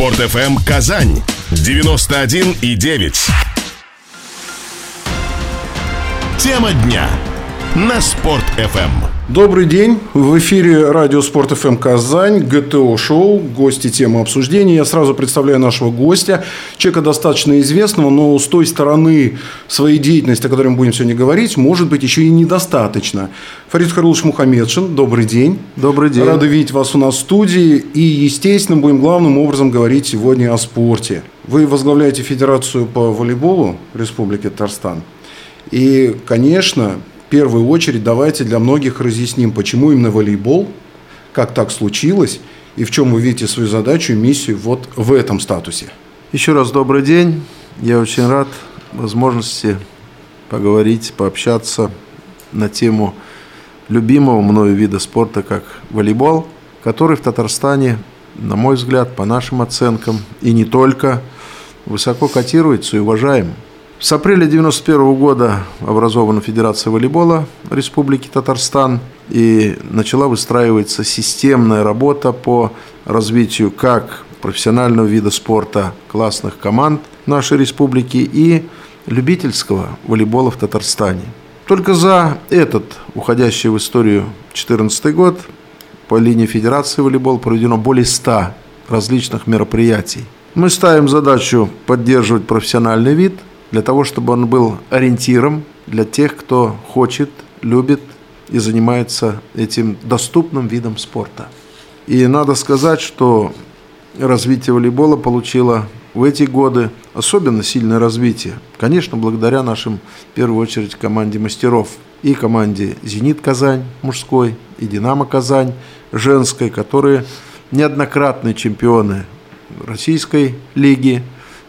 Спорт FM Казань 91,9. Тема дня на Спорт FM. Добрый день. В эфире радио Спорт ФМ Казань, ГТО шоу, гости темы обсуждения. Я сразу представляю нашего гостя, человека достаточно известного, но с той стороны своей деятельности, о которой мы будем сегодня говорить, может быть еще и недостаточно. Фарид Харулович Мухаммедшин, добрый день. Добрый день. Рады видеть вас у нас в студии. И, естественно, будем главным образом говорить сегодня о спорте. Вы возглавляете Федерацию по волейболу Республики Татарстан. И, конечно, первую очередь давайте для многих разъясним, почему именно волейбол, как так случилось, и в чем вы видите свою задачу и миссию вот в этом статусе. Еще раз добрый день. Я очень рад возможности поговорить, пообщаться на тему любимого мною вида спорта, как волейбол, который в Татарстане, на мой взгляд, по нашим оценкам, и не только, высоко котируется и уважаем. С апреля 1991 года образована Федерация волейбола Республики Татарстан и начала выстраиваться системная работа по развитию как профессионального вида спорта классных команд нашей республики и любительского волейбола в Татарстане. Только за этот уходящий в историю 2014 год по линии Федерации волейбол проведено более 100 различных мероприятий. Мы ставим задачу поддерживать профессиональный вид – для того, чтобы он был ориентиром для тех, кто хочет, любит и занимается этим доступным видом спорта. И надо сказать, что развитие волейбола получило в эти годы особенно сильное развитие. Конечно, благодаря нашим, в первую очередь, команде мастеров и команде «Зенит Казань» мужской и «Динамо Казань» женской, которые неоднократные чемпионы Российской лиги,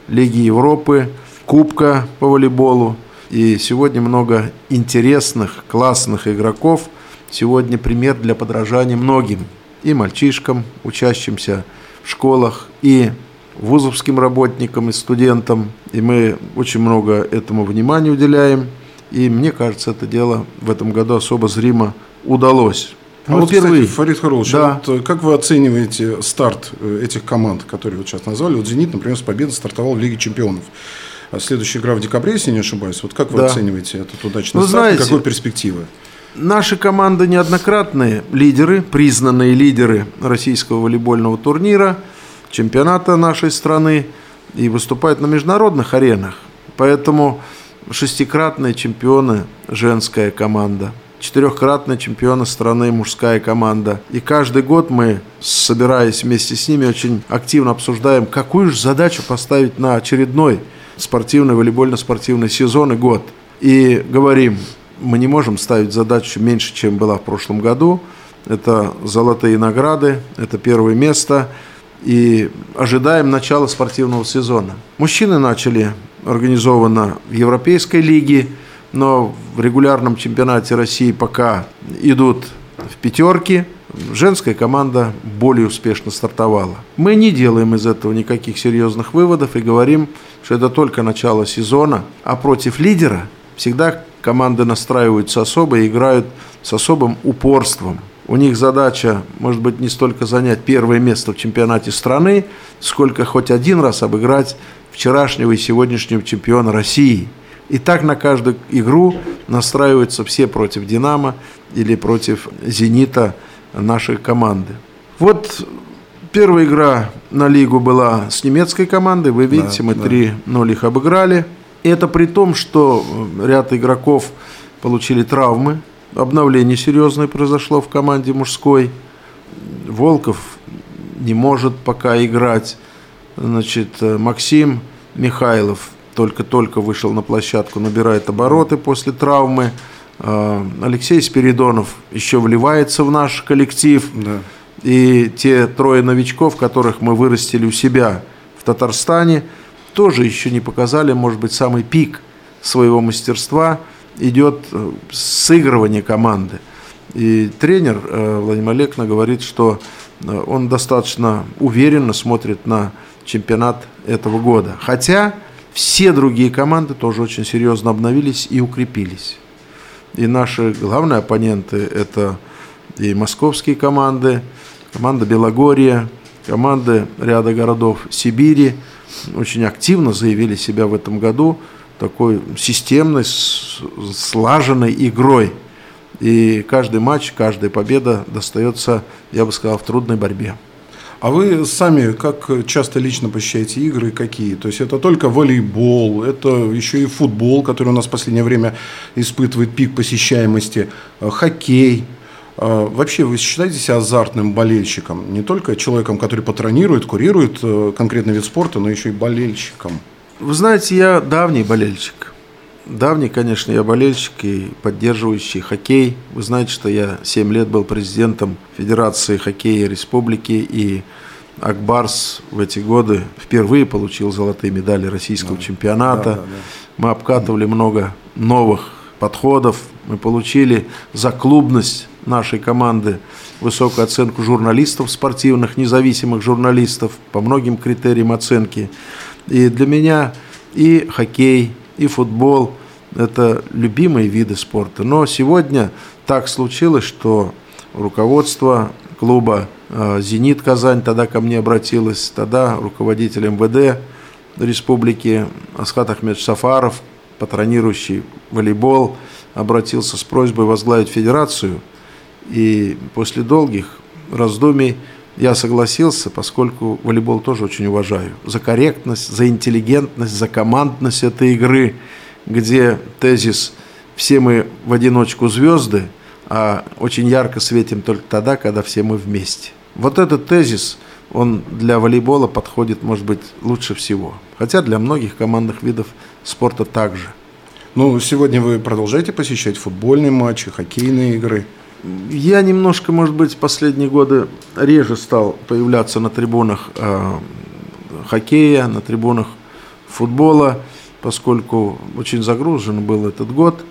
Лиги Европы, Кубка по волейболу. И сегодня много интересных, классных игроков. Сегодня пример для подражания многим. И мальчишкам, учащимся в школах, и вузовским работникам и студентам. И мы очень много этому внимания уделяем. И мне кажется, это дело в этом году особо зримо удалось. А вот, впервые. кстати, Фарид Харулович, да. вот э, как вы оцениваете старт э, этих команд, которые вы сейчас назвали? Вот «Зенит», например, с победой стартовал в Лиге чемпионов. А следующая игра в декабре, если не ошибаюсь. Вот как вы да. оцениваете этот удачный вы старт знаете, какой перспективы? Наши команды неоднократные лидеры, признанные лидеры российского волейбольного турнира, чемпионата нашей страны и выступают на международных аренах. Поэтому шестикратные чемпионы женская команда, четырехкратные чемпионы страны мужская команда. И каждый год мы, собираясь вместе с ними, очень активно обсуждаем, какую же задачу поставить на очередной спортивный, волейбольно-спортивный сезон и год. И говорим, мы не можем ставить задачу меньше, чем была в прошлом году. Это золотые награды, это первое место. И ожидаем начала спортивного сезона. Мужчины начали организованно в Европейской лиге, но в регулярном чемпионате России пока идут в пятерке – женская команда более успешно стартовала. Мы не делаем из этого никаких серьезных выводов и говорим, что это только начало сезона, а против лидера всегда команды настраиваются особо и играют с особым упорством. У них задача, может быть, не столько занять первое место в чемпионате страны, сколько хоть один раз обыграть вчерашнего и сегодняшнего чемпиона России. И так на каждую игру настраиваются все против «Динамо» или против «Зенита», нашей команды. Вот первая игра на лигу была с немецкой командой. Вы видите, да, мы да. 3-0 их обыграли. И это при том, что ряд игроков получили травмы. Обновление серьезное произошло в команде мужской. Волков не может пока играть. Значит, Максим Михайлов только-только вышел на площадку, набирает обороты после травмы. А, Алексей Спиридонов еще вливается в наш коллектив. Да. И те трое новичков, которых мы вырастили у себя в Татарстане, тоже еще не показали, может быть, самый пик своего мастерства. Идет э, сыгрывание команды. И тренер э, Владимир Олекна говорит, что э, он достаточно уверенно смотрит на чемпионат этого года. Хотя все другие команды тоже очень серьезно обновились и укрепились. И наши главные оппоненты – это и московские команды, команда Белогорья, команды ряда городов Сибири очень активно заявили себя в этом году такой системной, слаженной игрой. И каждый матч, каждая победа достается, я бы сказал, в трудной борьбе. А вы сами как часто лично посещаете игры какие? То есть это только волейбол, это еще и футбол, который у нас в последнее время испытывает пик посещаемости, э, хоккей. Э, вообще вы считаете себя азартным болельщиком? Не только человеком, который патронирует, курирует э, конкретный вид спорта, но еще и болельщиком. Вы знаете, я давний болельщик. Давний, конечно, я болельщик и поддерживающий хоккей. Вы знаете, что я 7 лет был президентом Федерации хоккея Республики, и Акбарс в эти годы впервые получил золотые медали российского да. чемпионата. Да, да, да. Мы обкатывали много новых подходов. Мы получили за клубность нашей команды высокую оценку журналистов спортивных, независимых журналистов по многим критериям оценки. И для меня и хоккей, и футбол – это любимые виды спорта. Но сегодня так случилось, что руководство клуба э, «Зенит Казань» тогда ко мне обратилось, тогда руководитель МВД республики Асхат Ахмед Сафаров, патронирующий волейбол, обратился с просьбой возглавить федерацию. И после долгих раздумий я согласился, поскольку волейбол тоже очень уважаю. За корректность, за интеллигентность, за командность этой игры, где тезис «все мы в одиночку звезды», а очень ярко светим только тогда, когда все мы вместе. Вот этот тезис, он для волейбола подходит, может быть, лучше всего. Хотя для многих командных видов спорта также. Ну, сегодня вы продолжаете посещать футбольные матчи, хоккейные игры – я немножко, может быть, последние годы реже стал появляться на трибунах э, хоккея, на трибунах футбола, поскольку очень загружен был этот год.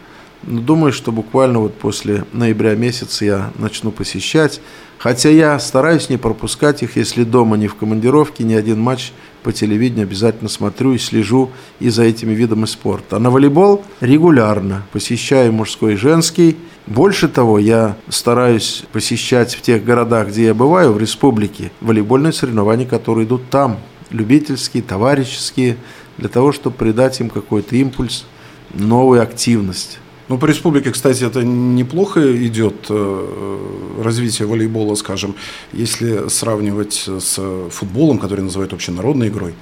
Но думаю, что буквально вот после ноября месяца я начну посещать. Хотя я стараюсь не пропускать их, если дома не в командировке, ни один матч по телевидению обязательно смотрю и слежу и за этими видами спорта. А на волейбол регулярно посещаю мужской и женский. Больше того, я стараюсь посещать в тех городах, где я бываю, в республике, волейбольные соревнования, которые идут там, любительские, товарищеские, для того, чтобы придать им какой-то импульс, новую активность. Ну, по республике, кстати, это неплохо идет э, развитие волейбола, скажем, если сравнивать с футболом, который называют общенародной игрой.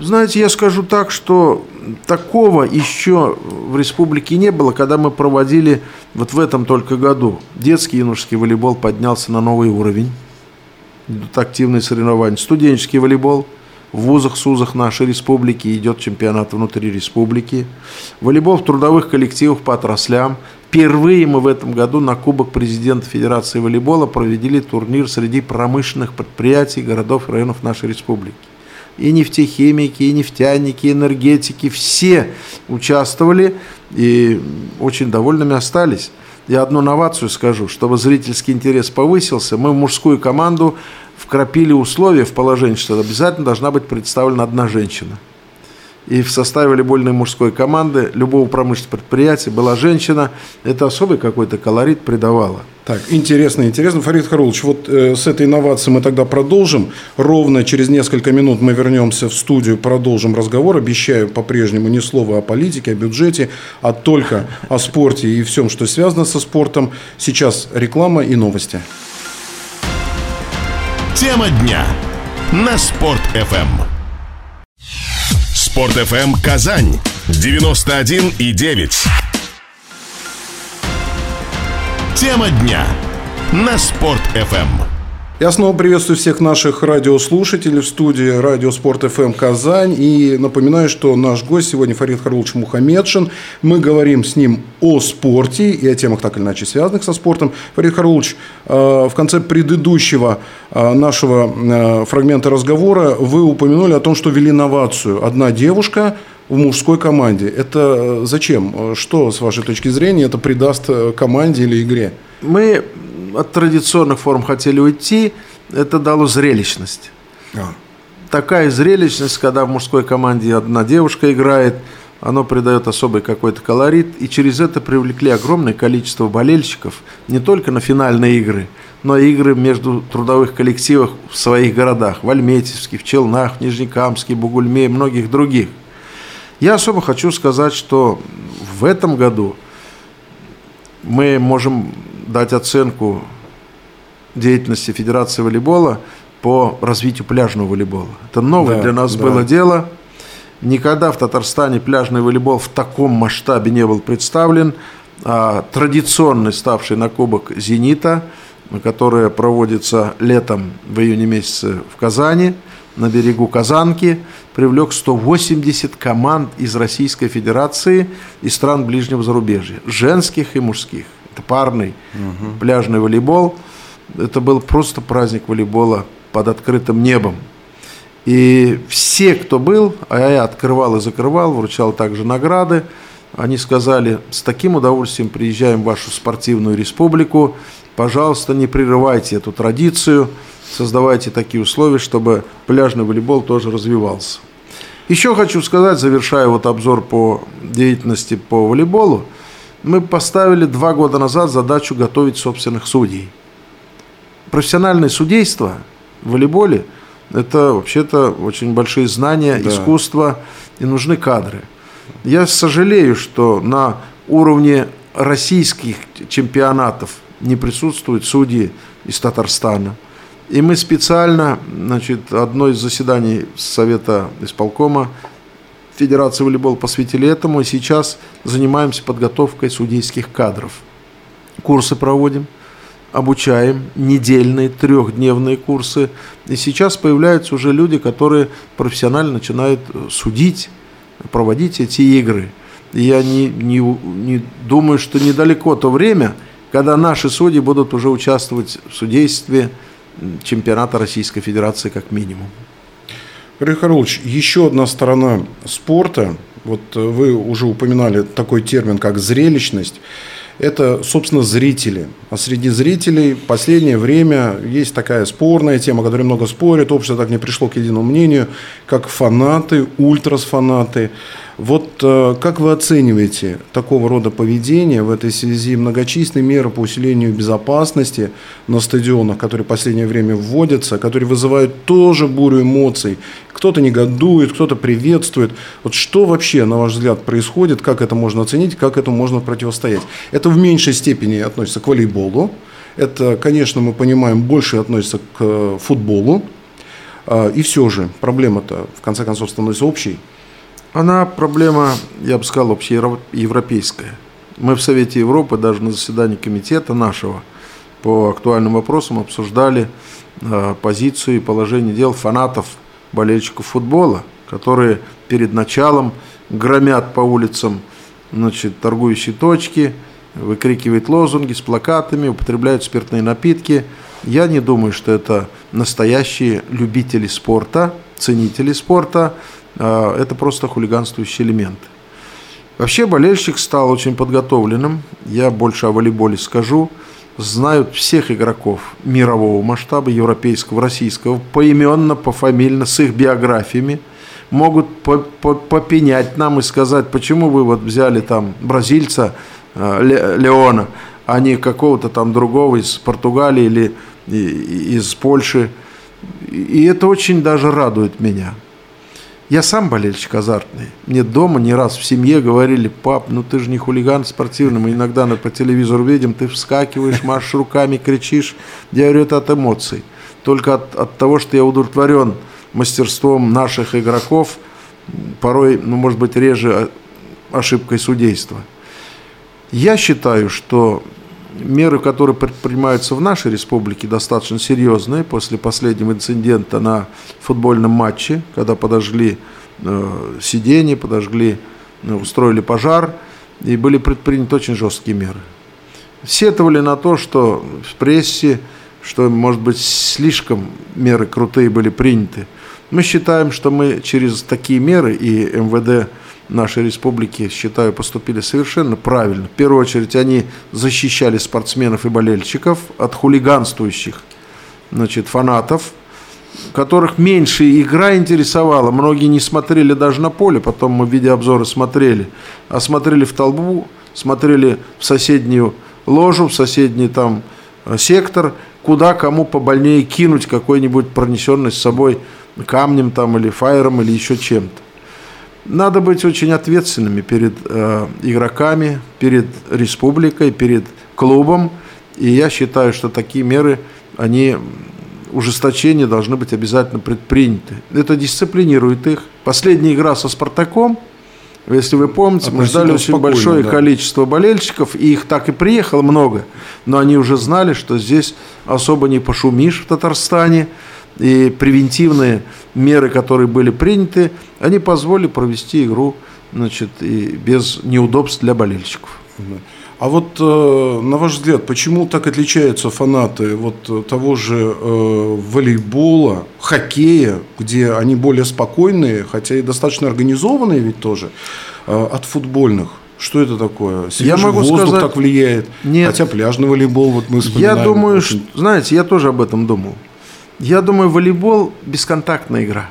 Знаете, я скажу так, что такого еще в республике не было, когда мы проводили вот в этом только году. Детский юношеский волейбол поднялся на новый уровень. Активные соревнования. Студенческий волейбол – в вузах, СУЗах нашей республики идет чемпионат внутри республики. Волейбол в трудовых коллективах по отраслям. Впервые мы в этом году на Кубок президента Федерации волейбола провели турнир среди промышленных предприятий городов и районов нашей республики. И нефтехимики, и нефтяники, и энергетики, все участвовали и очень довольными остались. Я одну новацию скажу, чтобы зрительский интерес повысился, мы в мужскую команду вкрапили условия в положение, что обязательно должна быть представлена одна женщина. И в составе волейбольной мужской команды любого промышленного предприятия была женщина. Это особый какой-то колорит придавало. Так, интересно, интересно. Фарид Харулович, вот э, с этой инновацией мы тогда продолжим. Ровно через несколько минут мы вернемся в студию, продолжим разговор. Обещаю по-прежнему ни слова о политике, о бюджете, а только о спорте и всем, что связано со спортом. Сейчас реклама и новости. Тема дня на Спорт FM. Спорт FM Казань 91 и 9. Тема дня на Спорт FM. Я снова приветствую всех наших радиослушателей в студии Радио Спорт ФМ Казань. И напоминаю, что наш гость сегодня Фарид Харулович Мухамедшин. Мы говорим с ним о спорте и о темах так или иначе связанных со спортом. Фарид Харулович, э, в конце предыдущего э, нашего э, фрагмента разговора вы упомянули о том, что ввели новацию. Одна девушка в мужской команде. Это зачем? Что, с вашей точки зрения, это придаст команде или игре? Мы от традиционных форм хотели уйти, это дало зрелищность. А. Такая зрелищность, когда в мужской команде одна девушка играет, оно придает особый какой-то колорит, и через это привлекли огромное количество болельщиков не только на финальные игры, но игры между трудовых коллективов в своих городах, в Альметьевске, в Челнах, в Нижнекамске, Бугульме и многих других. Я особо хочу сказать, что в этом году мы можем дать оценку деятельности Федерации волейбола по развитию пляжного волейбола. Это новое да, для нас да. было дело. Никогда в Татарстане пляжный волейбол в таком масштабе не был представлен. А традиционный, ставший на кубок «Зенита», которая проводится летом в июне месяце в Казани, на берегу Казанки, привлек 180 команд из Российской Федерации и стран ближнего зарубежья, женских и мужских. Это парный угу. пляжный волейбол. Это был просто праздник волейбола под открытым небом. И все, кто был, а я открывал и закрывал, вручал также награды, они сказали, с таким удовольствием приезжаем в вашу спортивную республику, пожалуйста, не прерывайте эту традицию, создавайте такие условия, чтобы пляжный волейбол тоже развивался. Еще хочу сказать, завершая вот обзор по деятельности по волейболу, мы поставили два года назад задачу готовить собственных судей. Профессиональное судейство в волейболе – это вообще-то очень большие знания, да. искусство, и нужны кадры. Я сожалею, что на уровне российских чемпионатов не присутствуют судьи из Татарстана. И мы специально, значит, одно из заседаний Совета исполкома Федерации волейбола посвятили этому, и сейчас занимаемся подготовкой судейских кадров. Курсы проводим, обучаем, недельные, трехдневные курсы. И сейчас появляются уже люди, которые профессионально начинают судить, проводить эти игры. И я не, не, не думаю, что недалеко то время, когда наши судьи будут уже участвовать в судействе чемпионата Российской Федерации как минимум. Григорий Карлович, еще одна сторона спорта, вот вы уже упоминали такой термин, как зрелищность, это, собственно, зрители. А среди зрителей в последнее время есть такая спорная тема, которой много спорят, общество так не пришло к единому мнению, как фанаты, ультрас-фанаты. Вот э, как вы оцениваете такого рода поведение в этой связи многочисленные меры по усилению безопасности на стадионах, которые в последнее время вводятся, которые вызывают тоже бурю эмоций? Кто-то негодует, кто-то приветствует. Вот что вообще, на ваш взгляд, происходит, как это можно оценить, как этому можно противостоять? Это в меньшей степени относится к волейболу, это, конечно, мы понимаем, больше относится к э, футболу, а, и все же проблема-то, в конце концов, становится общей. Она проблема, я бы сказал, общеевропейская. Мы в Совете Европы даже на заседании комитета нашего по актуальным вопросам обсуждали э, позицию и положение дел фанатов, болельщиков футбола, которые перед началом громят по улицам значит, торгующие точки, выкрикивают лозунги с плакатами, употребляют спиртные напитки. Я не думаю, что это настоящие любители спорта, ценители спорта, а, это просто хулиганствующие элементы. Вообще болельщик стал очень подготовленным. Я больше о волейболе скажу. Знают всех игроков мирового масштаба, европейского, российского, поименно, пофамильно, с их биографиями. Могут попенять нам и сказать, почему вы вот взяли там бразильца э, Леона, а не какого-то там другого из Португалии или из Польши. И это очень даже радует меня. Я сам болельщик азартный. Мне дома не раз в семье говорили, пап, ну ты же не хулиган спортивный, мы иногда по телевизору видим, ты вскакиваешь, машешь руками, кричишь. Я говорю, это от эмоций. Только от, от того, что я удовлетворен мастерством наших игроков, порой, ну, может быть, реже ошибкой судейства. Я считаю, что меры, которые предпринимаются в нашей республике, достаточно серьезные. После последнего инцидента на футбольном матче, когда подожгли э, сиденье, подожгли, э, устроили пожар, и были предприняты очень жесткие меры. Сетовали на то, что в прессе, что, может быть, слишком меры крутые были приняты. Мы считаем, что мы через такие меры и МВД нашей республики, считаю, поступили совершенно правильно. В первую очередь они защищали спортсменов и болельщиков от хулиганствующих значит, фанатов, которых меньше игра интересовала. Многие не смотрели даже на поле, потом мы в видеообзоры смотрели, а смотрели в толбу, смотрели в соседнюю ложу, в соседний там э, сектор, куда кому побольнее кинуть какой-нибудь пронесенный с собой камнем там или фаером или еще чем-то. Надо быть очень ответственными перед э, игроками, перед республикой, перед клубом. И я считаю, что такие меры, они ужесточения должны быть обязательно предприняты. Это дисциплинирует их. Последняя игра со «Спартаком», если вы помните, мы ждали очень большое да. количество болельщиков, и их так и приехало много, но они уже знали, что здесь особо не пошумишь в Татарстане, и превентивные меры, которые были приняты, они позволили провести игру значит, и без неудобств для болельщиков. А вот э, на ваш взгляд, почему так отличаются фанаты вот того же э, волейбола, хоккея, где они более спокойные, хотя и достаточно организованные ведь тоже, э, от футбольных? Что это такое? Свежий я могу воздух сказать, так влияет. Нет. Хотя пляжный волейбол, вот мы вспоминаем. Я думаю, очень... что, знаете, я тоже об этом думал. Я думаю, волейбол бесконтактная игра.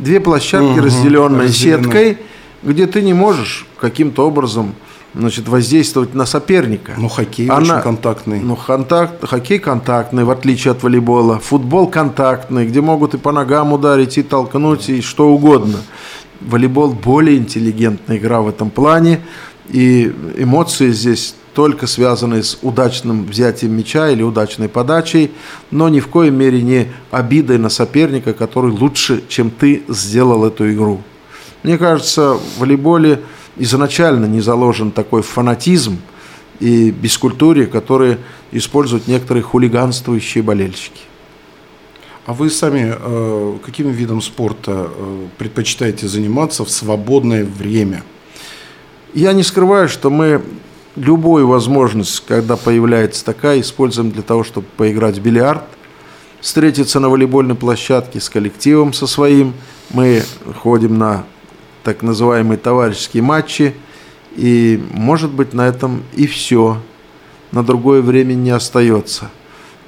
Две площадки, угу, разделенные сеткой, где ты не можешь каким-то образом значит, воздействовать на соперника. Ну, хоккей Она, очень контактный. Ну, контакт, хоккей контактный, в отличие от волейбола. Футбол контактный, где могут и по ногам ударить, и толкнуть, и что угодно. Волейбол более интеллигентная игра в этом плане. И эмоции здесь только связанные с удачным взятием мяча или удачной подачей, но ни в коей мере не обидой на соперника, который лучше, чем ты, сделал эту игру. Мне кажется, в волейболе изначально не заложен такой фанатизм и бескультуре, которые используют некоторые хулиганствующие болельщики. А вы сами э, каким видом спорта э, предпочитаете заниматься в свободное время? Я не скрываю, что мы любую возможность, когда появляется такая, используем для того, чтобы поиграть в бильярд, встретиться на волейбольной площадке с коллективом со своим. Мы ходим на так называемые товарищеские матчи, и, может быть, на этом и все. На другое время не остается.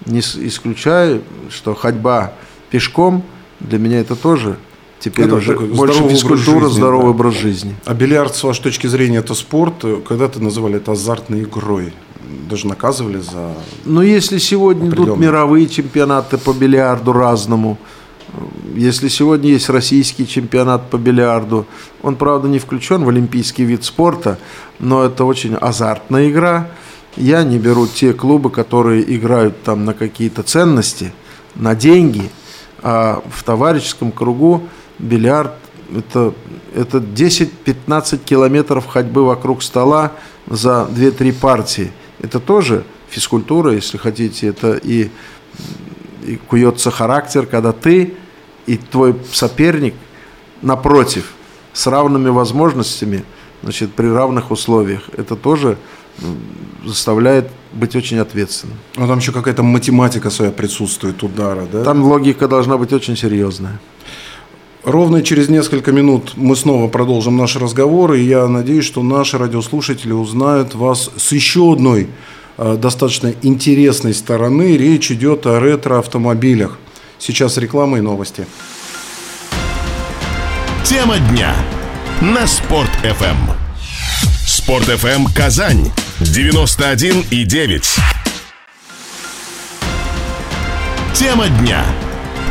Не исключаю, что ходьба пешком для меня это тоже Теперь это уже больше физкультура, жизни, здоровый да. образ жизни. А бильярд, с вашей точки зрения, это спорт? Когда-то называли это азартной игрой. Даже наказывали за... Но если сегодня идут мировые чемпионаты по бильярду разному, если сегодня есть российский чемпионат по бильярду, он, правда, не включен в олимпийский вид спорта, но это очень азартная игра. Я не беру те клубы, которые играют там на какие-то ценности, на деньги, а в товарищеском кругу бильярд это, это 10-15 километров ходьбы вокруг стола за 2-3 партии. Это тоже физкультура, если хотите, это и, и куется характер, когда ты и твой соперник напротив, с равными возможностями, значит, при равных условиях. Это тоже заставляет быть очень ответственным. Ну, там еще какая-то математика своя присутствует, удара, да? Там логика должна быть очень серьезная. Ровно через несколько минут мы снова продолжим наш разговор, и я надеюсь, что наши радиослушатели узнают вас с еще одной э, достаточно интересной стороны. Речь идет о ретро-автомобилях. Сейчас реклама и новости. Тема дня на Спорт FM. Спорт FM Казань 91 и 9. Тема дня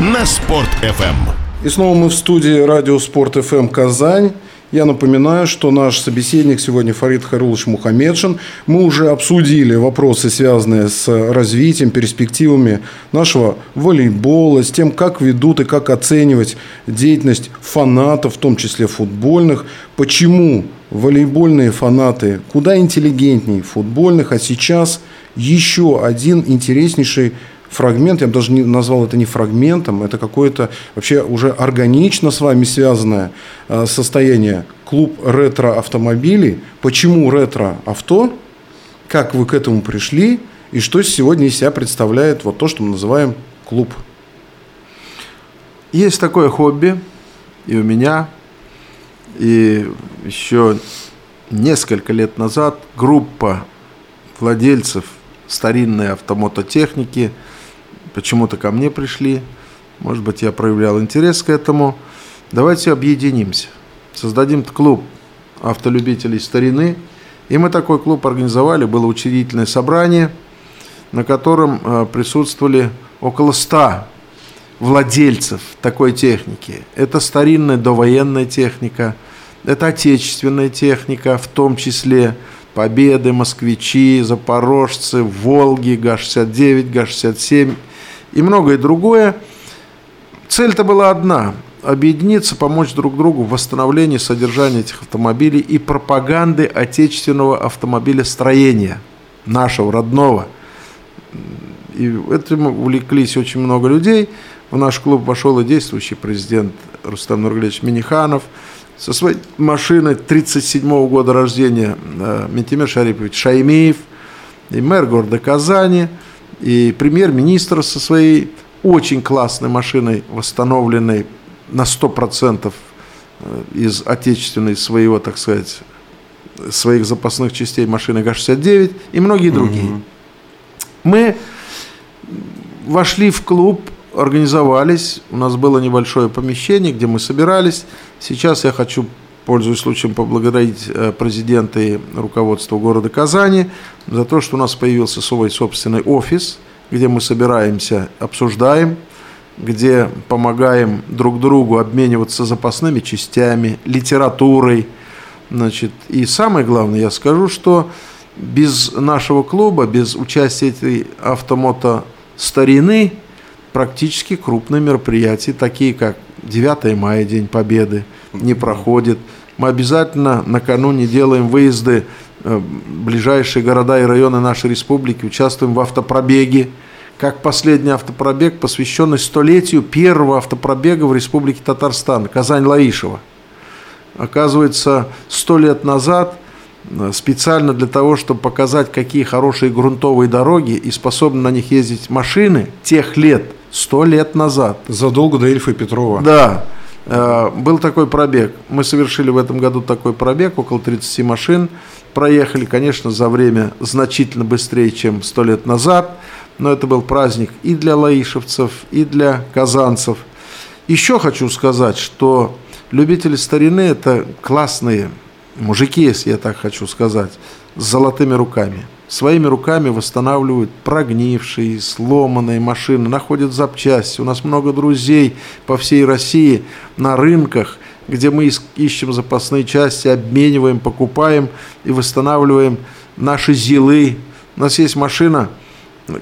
на Спорт FM. И снова мы в студии Радио Спорт ФМ Казань. Я напоминаю, что наш собеседник сегодня Фарид Харулович Мухаммедшин. Мы уже обсудили вопросы, связанные с развитием, перспективами нашего волейбола, с тем, как ведут и как оценивать деятельность фанатов, в том числе футбольных. Почему волейбольные фанаты куда интеллигентнее футбольных, а сейчас еще один интереснейший фрагмент, я бы даже не назвал это не фрагментом, это какое-то вообще уже органично с вами связанное э, состояние. Клуб ретро-автомобилей. Почему ретро-авто? Как вы к этому пришли? И что сегодня из себя представляет вот то, что мы называем клуб? Есть такое хобби и у меня, и еще несколько лет назад группа владельцев старинной автомототехники – почему-то ко мне пришли, может быть, я проявлял интерес к этому. Давайте объединимся, создадим клуб автолюбителей старины. И мы такой клуб организовали, было учредительное собрание. на котором э, присутствовали около 100 владельцев такой техники. Это старинная довоенная техника, это отечественная техника, в том числе Победы, Москвичи, Запорожцы, Волги, ГА-69, ГА-67 и многое другое. Цель-то была одна – объединиться, помочь друг другу в восстановлении содержания этих автомобилей и пропаганды отечественного автомобилестроения, нашего, родного. И этим увлеклись очень много людей. В наш клуб вошел и действующий президент Рустам Нургалевич Миниханов – со своей машиной 37 года рождения э, Ментимир Шарипович Шаймеев, и мэр города Казани, и премьер-министр со своей очень классной машиной, восстановленной на 100% э, из отечественной своего, так сказать, своих запасных частей машины ГА-69 и многие другие. Угу. Мы вошли в клуб организовались, у нас было небольшое помещение, где мы собирались. Сейчас я хочу, пользуясь случаем, поблагодарить э, президента и руководство города Казани за то, что у нас появился свой собственный офис, где мы собираемся, обсуждаем, где помогаем друг другу обмениваться запасными частями, литературой. Значит, и самое главное, я скажу, что без нашего клуба, без участия этой автомото старины, практически крупные мероприятия, такие как 9 мая, День Победы, не проходит. Мы обязательно накануне делаем выезды в ближайшие города и районы нашей республики, участвуем в автопробеге, как последний автопробег, посвященный столетию первого автопробега в Республике Татарстан, Казань-Лаишева. Оказывается, сто лет назад э, специально для того, чтобы показать, какие хорошие грунтовые дороги и способны на них ездить машины тех лет – сто лет назад. Задолго до Ильфа Петрова. Да. Э, был такой пробег. Мы совершили в этом году такой пробег, около 30 машин. Проехали, конечно, за время значительно быстрее, чем сто лет назад. Но это был праздник и для лаишевцев, и для казанцев. Еще хочу сказать, что любители старины – это классные мужики, если я так хочу сказать, с золотыми руками – своими руками восстанавливают прогнившие, сломанные машины, находят запчасти. У нас много друзей по всей России на рынках, где мы ищем запасные части, обмениваем, покупаем и восстанавливаем наши зилы. У нас есть машина,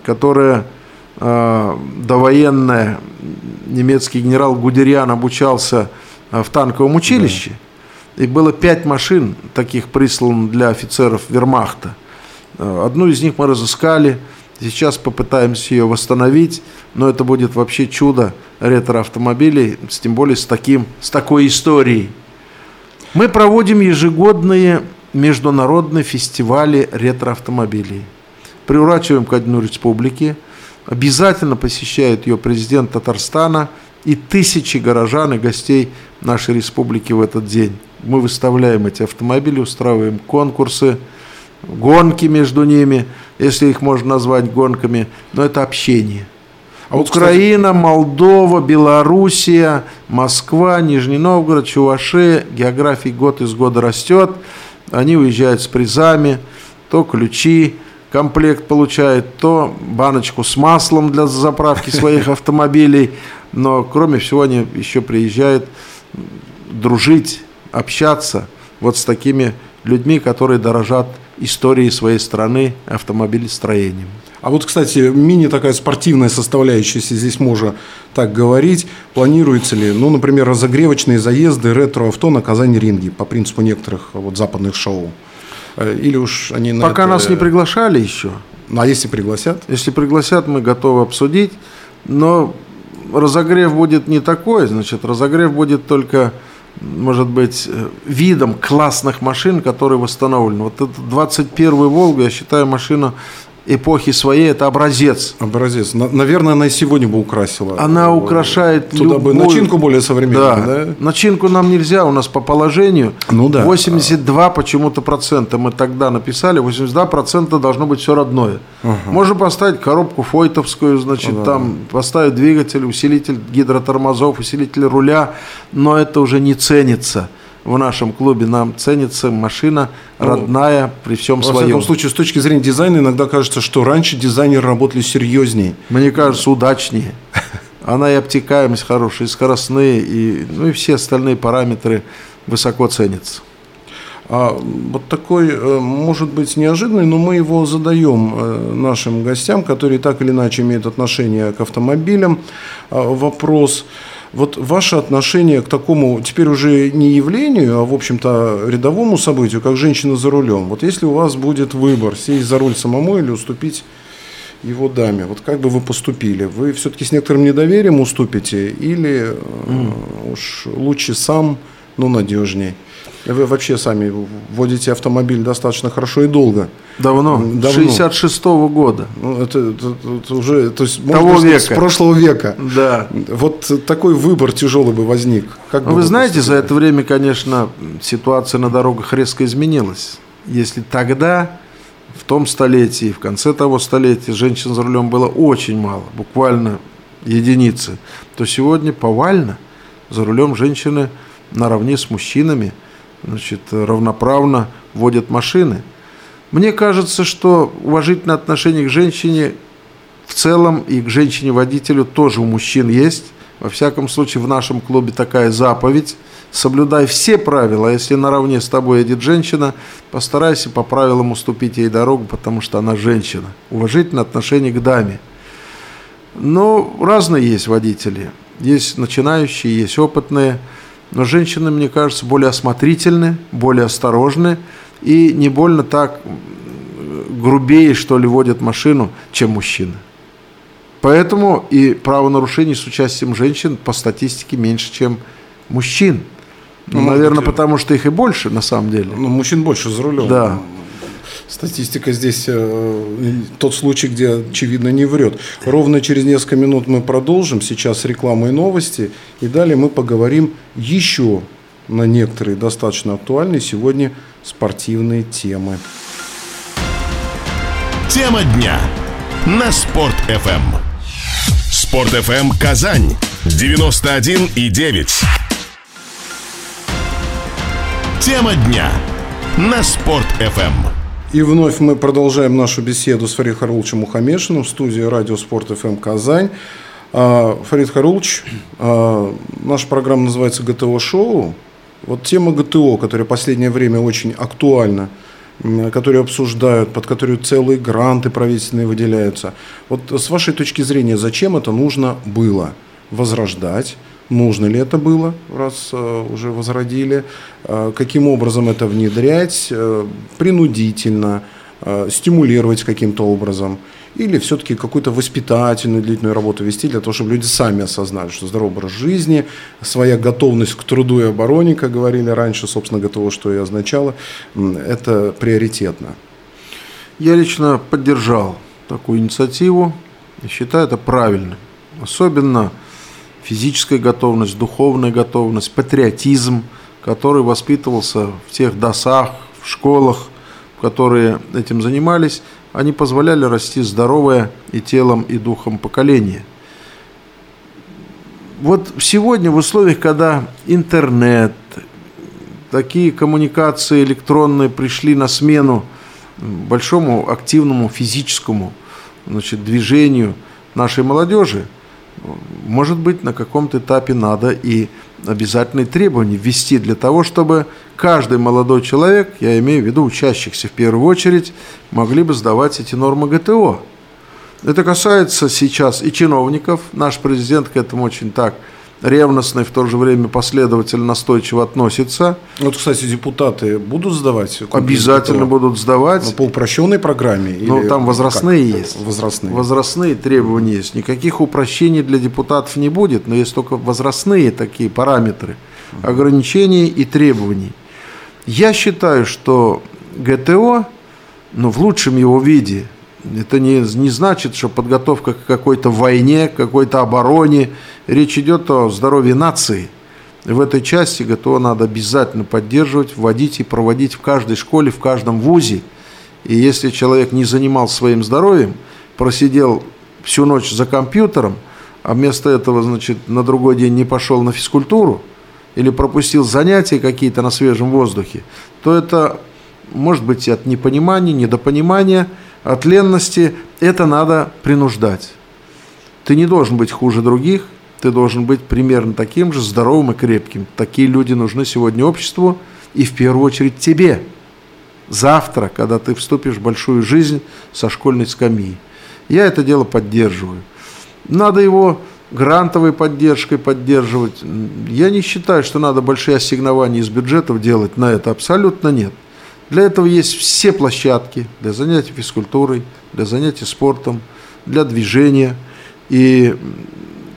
которая э, довоенная, немецкий генерал Гудериан обучался э, в танковом училище. Да. И было пять машин таких прислано для офицеров вермахта – одну из них мы разыскали, сейчас попытаемся ее восстановить, но это будет вообще чудо ретро-автомобилей, тем более с, таким, с такой историей. Мы проводим ежегодные международные фестивали ретро-автомобилей. Приурачиваем ко Дню Республики. Обязательно посещает ее президент Татарстана и тысячи горожан и гостей нашей республики в этот день. Мы выставляем эти автомобили, устраиваем конкурсы – гонки между ними, если их можно назвать гонками, но это общение. А вот, Украина, кстати... Молдова, Белоруссия, Москва, Нижний Новгород, Чувашия, география год из года растет, они уезжают с призами, то ключи, комплект получают, то баночку с маслом для заправки своих автомобилей, но кроме всего они еще приезжают дружить, общаться вот с такими людьми, которые дорожат историей своей страны автомобилестроением. А вот, кстати, мини такая спортивная составляющая, если здесь можно так говорить, планируется ли, ну, например, разогревочные заезды ретро-авто на Казани-ринге по принципу некоторых вот западных шоу? Э, или уж они на Пока это... нас не приглашали еще. Ну, а если пригласят? Если пригласят, мы готовы обсудить, но разогрев будет не такой, значит, разогрев будет только может быть, э, видом классных машин, которые восстановлены. Вот этот 21 Волга, я считаю, машина эпохи своей, это образец. Образец. Наверное, она и сегодня бы украсила. Она украшает Туда любой... бы начинку более современную, да. да? Начинку нам нельзя, у нас по положению ну, да. 82 почему-то процента. Мы тогда написали, 82 процента должно быть все родное. Угу. Можно поставить коробку фойтовскую, значит, да. там поставить двигатель, усилитель гидротормозов, усилитель руля, но это уже не ценится. В нашем клубе. Нам ценится машина ну, родная при всем во своем. В всяком случае, с точки зрения дизайна, иногда кажется, что раньше дизайнеры работали серьезнее. Мне кажется, удачнее. Она и обтекаемость хорошая, и скоростные, и, ну, и все остальные параметры высоко ценятся. А вот такой, э, может быть, неожиданный, но мы его задаем э, нашим гостям, которые так или иначе имеют отношение к автомобилям. А, вопрос. Вот ваше отношение к такому, теперь уже не явлению, а, в общем-то, рядовому событию, как женщина за рулем. Вот если у вас будет выбор, сесть за руль самому или уступить его даме, вот как бы вы поступили? Вы все-таки с некоторым недоверием уступите или mm. уж лучше сам, но надежнее? Вы вообще сами водите автомобиль достаточно хорошо и долго. Давно, Давно. 66 -го года. Ну, это, это, это уже, то есть, Того века. с прошлого века. Да. Вот такой выбор тяжелый бы возник. Как бы вы, вы знаете, за это время, конечно, ситуация на дорогах резко изменилась. Если тогда, в том столетии, в конце того столетия, женщин за рулем было очень мало, буквально единицы, то сегодня повально за рулем женщины наравне с мужчинами – значит, равноправно водят машины. Мне кажется, что уважительное отношение к женщине в целом и к женщине-водителю тоже у мужчин есть. Во всяком случае, в нашем клубе такая заповедь. Соблюдай все правила. Если наравне с тобой едет женщина, постарайся по правилам уступить ей дорогу, потому что она женщина. Уважительное отношение к даме. Но разные есть водители. Есть начинающие, есть опытные – но женщины, мне кажется, более осмотрительны, более осторожны и не больно так грубее, что ли, водят машину, чем мужчины. Поэтому и правонарушений с участием женщин по статистике меньше, чем мужчин. Ну, ну наверное, быть, потому что их и больше, на самом деле. Ну, мужчин больше за рулем. Да. Статистика здесь э, тот случай, где очевидно не врет. Ровно через несколько минут мы продолжим. Сейчас реклама и новости. И далее мы поговорим еще на некоторые достаточно актуальные сегодня спортивные темы. Тема дня на Спорт FM. Спорт FM Казань 91 и 9. Тема дня на Спорт FM. И вновь мы продолжаем нашу беседу с Фарид Харулчем Мухамешиным в студии Радио Спорт ФМ Казань. А, Фарид Харулч, а, наша программа называется ГТО Шоу. Вот тема ГТО, которая в последнее время очень актуальна, которую обсуждают, под которую целые гранты правительственные выделяются. Вот с вашей точки зрения, зачем это нужно было? Возрождать? нужно ли это было, раз э, уже возродили, э, каким образом это внедрять, э, принудительно, стимулировать каким-то образом, или все-таки какую-то воспитательную длительную работу вести для того, чтобы люди сами осознали, что здоровый образ жизни, своя готовность к труду и обороне, как говорили раньше, собственно, готово, что и означало, это приоритетно. Я лично поддержал такую инициативу и считаю это правильным. Особенно физическая готовность, духовная готовность, патриотизм, который воспитывался в тех досах, в школах, которые этим занимались, они позволяли расти здоровое и телом, и духом поколение. Вот сегодня в условиях, когда интернет, такие коммуникации электронные пришли на смену большому активному физическому значит, движению нашей молодежи – может быть, на каком-то этапе надо и обязательные требования ввести для того, чтобы каждый молодой человек, я имею в виду учащихся в первую очередь, могли бы сдавать эти нормы ГТО. Это касается сейчас и чиновников. Наш президент к этому очень так – ревностно и в то же время последовательно настойчиво относится. Вот, кстати, депутаты будут сдавать? Обязательно будут сдавать. Но по упрощенной программе? Ну, там возрастные как? есть. Возрастные. Возрастные требования есть. Никаких упрощений для депутатов не будет, но есть только возрастные такие параметры, ограничений и требований. Я считаю, что ГТО, ну, в лучшем его виде, это не, не значит, что подготовка к какой-то войне, к какой-то обороне. Речь идет о здоровье нации. В этой части ГТО надо обязательно поддерживать, вводить и проводить в каждой школе, в каждом вузе. И если человек не занимался своим здоровьем, просидел всю ночь за компьютером, а вместо этого, значит, на другой день не пошел на физкультуру, или пропустил занятия какие-то на свежем воздухе, то это может быть от непонимания, недопонимания, от ленности. Это надо принуждать. Ты не должен быть хуже других, ты должен быть примерно таким же здоровым и крепким. Такие люди нужны сегодня обществу и в первую очередь тебе. Завтра, когда ты вступишь в большую жизнь со школьной скамьи. Я это дело поддерживаю. Надо его грантовой поддержкой поддерживать. Я не считаю, что надо большие ассигнования из бюджетов делать на это. Абсолютно нет. Для этого есть все площадки для занятий физкультурой, для занятий спортом, для движения. И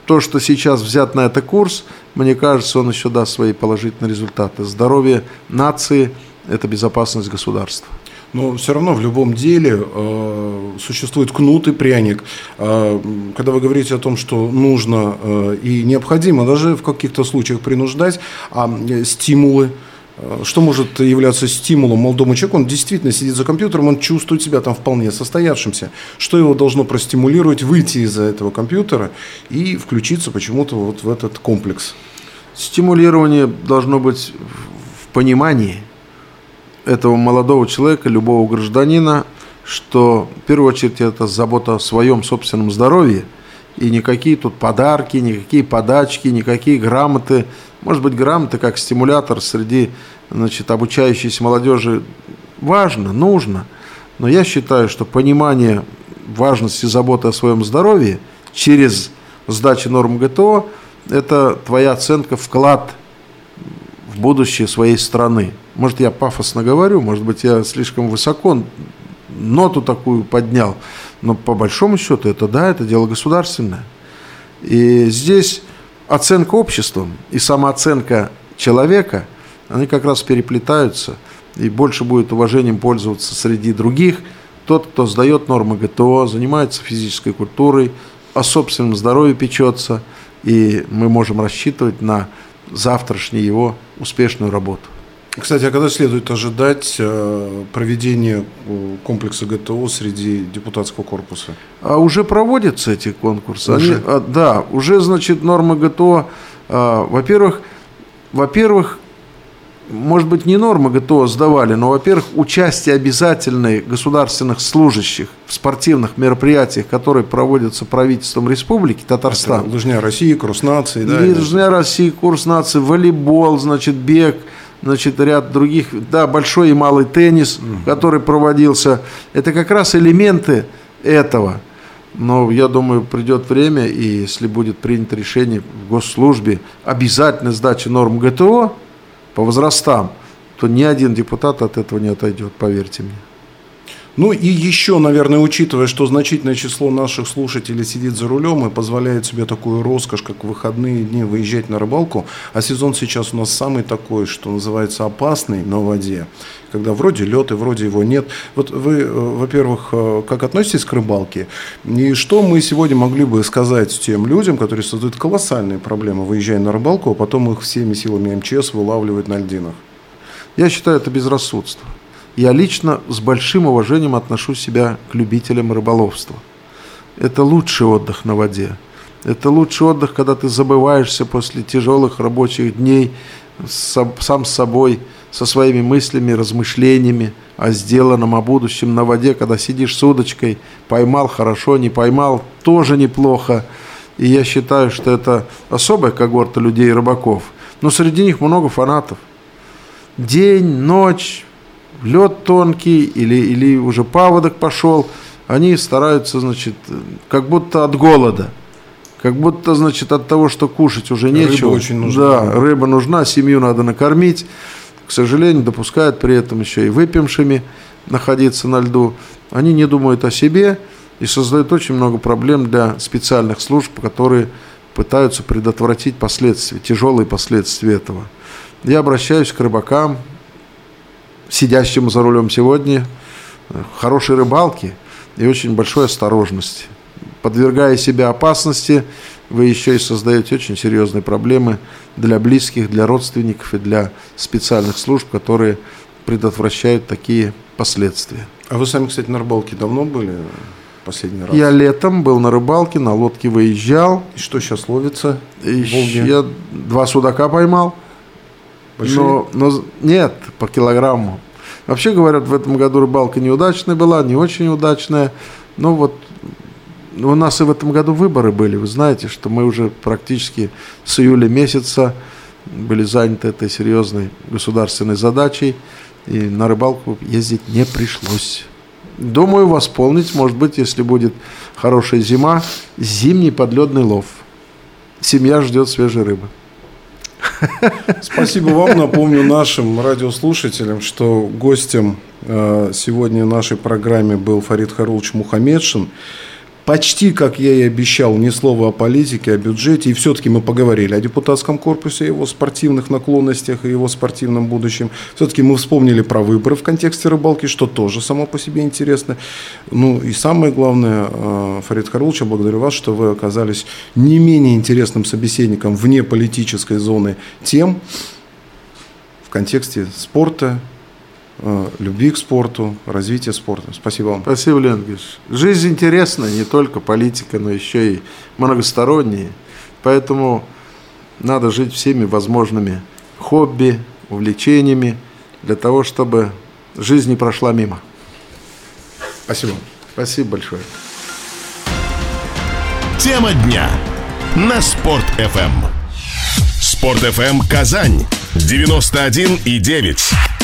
то, что сейчас взят на это курс, мне кажется, он еще даст свои положительные результаты. Здоровье нации – это безопасность государства. Но все равно в любом деле э, существует кнут и пряник. Э, когда вы говорите о том, что нужно э, и необходимо даже в каких-то случаях принуждать, а э, стимулы, что может являться стимулом молодому человеку? Он действительно сидит за компьютером, он чувствует себя там вполне состоявшимся. Что его должно простимулировать выйти из этого компьютера и включиться почему-то вот в этот комплекс? Стимулирование должно быть в понимании – этого молодого человека, любого гражданина, что в первую очередь это забота о своем собственном здоровье, и никакие тут подарки, никакие подачки, никакие грамоты. Может быть, грамоты как стимулятор среди значит, обучающейся молодежи важно, нужно. Но я считаю, что понимание важности заботы о своем здоровье через сдачу норм ГТО – это твоя оценка, вклад в будущее своей страны. Может, я пафосно говорю, может быть, я слишком высоко ноту такую поднял, но по большому счету это да, это дело государственное. И здесь оценка обществом и самооценка человека, они как раз переплетаются, и больше будет уважением пользоваться среди других тот, кто сдает нормы ГТО, занимается физической культурой, о собственном здоровье печется, и мы можем рассчитывать на завтрашнюю его успешную работу. Кстати, а когда следует ожидать э, проведения э, комплекса ГТО среди депутатского корпуса? А уже проводятся эти конкурсы. Уже? Они, а, да, уже, значит, нормы ГТО, а, во-первых, во-первых, может быть, не нормы ГТО сдавали, но, во-первых, участие обязательное государственных служащих в спортивных мероприятиях, которые проводятся правительством Республики Татарстан. Это лыжня России, курс нации, да? Лыжня России, курс нации, волейбол, значит, бег, значит, ряд других, да, большой и малый теннис, угу. который проводился. Это как раз элементы этого. Но я думаю, придет время, и если будет принято решение в госслужбе обязательно сдачи норм ГТО, по возрастам, то ни один депутат от этого не отойдет, поверьте мне. Ну и еще, наверное, учитывая, что значительное число наших слушателей сидит за рулем и позволяет себе такую роскошь, как в выходные дни выезжать на рыбалку, а сезон сейчас у нас самый такой, что называется опасный на воде, когда вроде лед и вроде его нет. Вот вы, э, во-первых, э, как относитесь к рыбалке? И что мы сегодня могли бы сказать тем людям, которые создают колоссальные проблемы, выезжая на рыбалку, а потом их всеми силами МЧС вылавливают на льдинах? Я считаю, это безрассудство я лично с большим уважением отношу себя к любителям рыболовства. Это лучший отдых на воде. Это лучший отдых, когда ты забываешься после тяжелых рабочих дней сам с собой, со своими мыслями, размышлениями о сделанном, о будущем на воде, когда сидишь с удочкой, поймал хорошо, не поймал, тоже неплохо. И я считаю, что это особая когорта людей-рыбаков. Но среди них много фанатов. День, ночь, лед тонкий или, или уже паводок пошел, они стараются, значит, как будто от голода. Как будто, значит, от того, что кушать уже нечего. Рыба очень нужна. Да, рыба нужна, семью надо накормить. К сожалению, допускают при этом еще и выпившими находиться на льду. Они не думают о себе и создают очень много проблем для специальных служб, которые пытаются предотвратить последствия, тяжелые последствия этого. Я обращаюсь к рыбакам, сидящему за рулем сегодня хорошей рыбалки и очень большой осторожности. Подвергая себя опасности, вы еще и создаете очень серьезные проблемы для близких, для родственников и для специальных служб, которые предотвращают такие последствия. А вы сами, кстати, на рыбалке давно были последний раз? Я летом был на рыбалке, на лодке выезжал. И что сейчас ловится? И я два судака поймал. Большие? Но, но нет, по килограмму. Вообще говорят, в этом году рыбалка неудачная была, не очень удачная. Но вот у нас и в этом году выборы были. Вы знаете, что мы уже практически с июля месяца были заняты этой серьезной государственной задачей. И на рыбалку ездить не пришлось. Думаю, восполнить, может быть, если будет хорошая зима, зимний подледный лов. Семья ждет свежей рыбы. Спасибо вам. Напомню нашим радиослушателям, что гостем э, сегодня нашей программе был Фарид Харулович Мухамедшин почти, как я и обещал, ни слова о политике, о бюджете. И все-таки мы поговорили о депутатском корпусе, его спортивных наклонностях и его спортивном будущем. Все-таки мы вспомнили про выборы в контексте рыбалки, что тоже само по себе интересно. Ну и самое главное, э, Фарид Харулович, я благодарю вас, что вы оказались не менее интересным собеседником вне политической зоны тем в контексте спорта, любви к спорту, развития спорта. Спасибо вам. Спасибо, Леонид Ильич. Жизнь интересная, не только политика, но еще и многосторонняя. Поэтому надо жить всеми возможными хобби, увлечениями, для того, чтобы жизнь не прошла мимо. Спасибо. Спасибо большое. Тема дня на Спорт FM. Спорт FM Казань 91 и 9.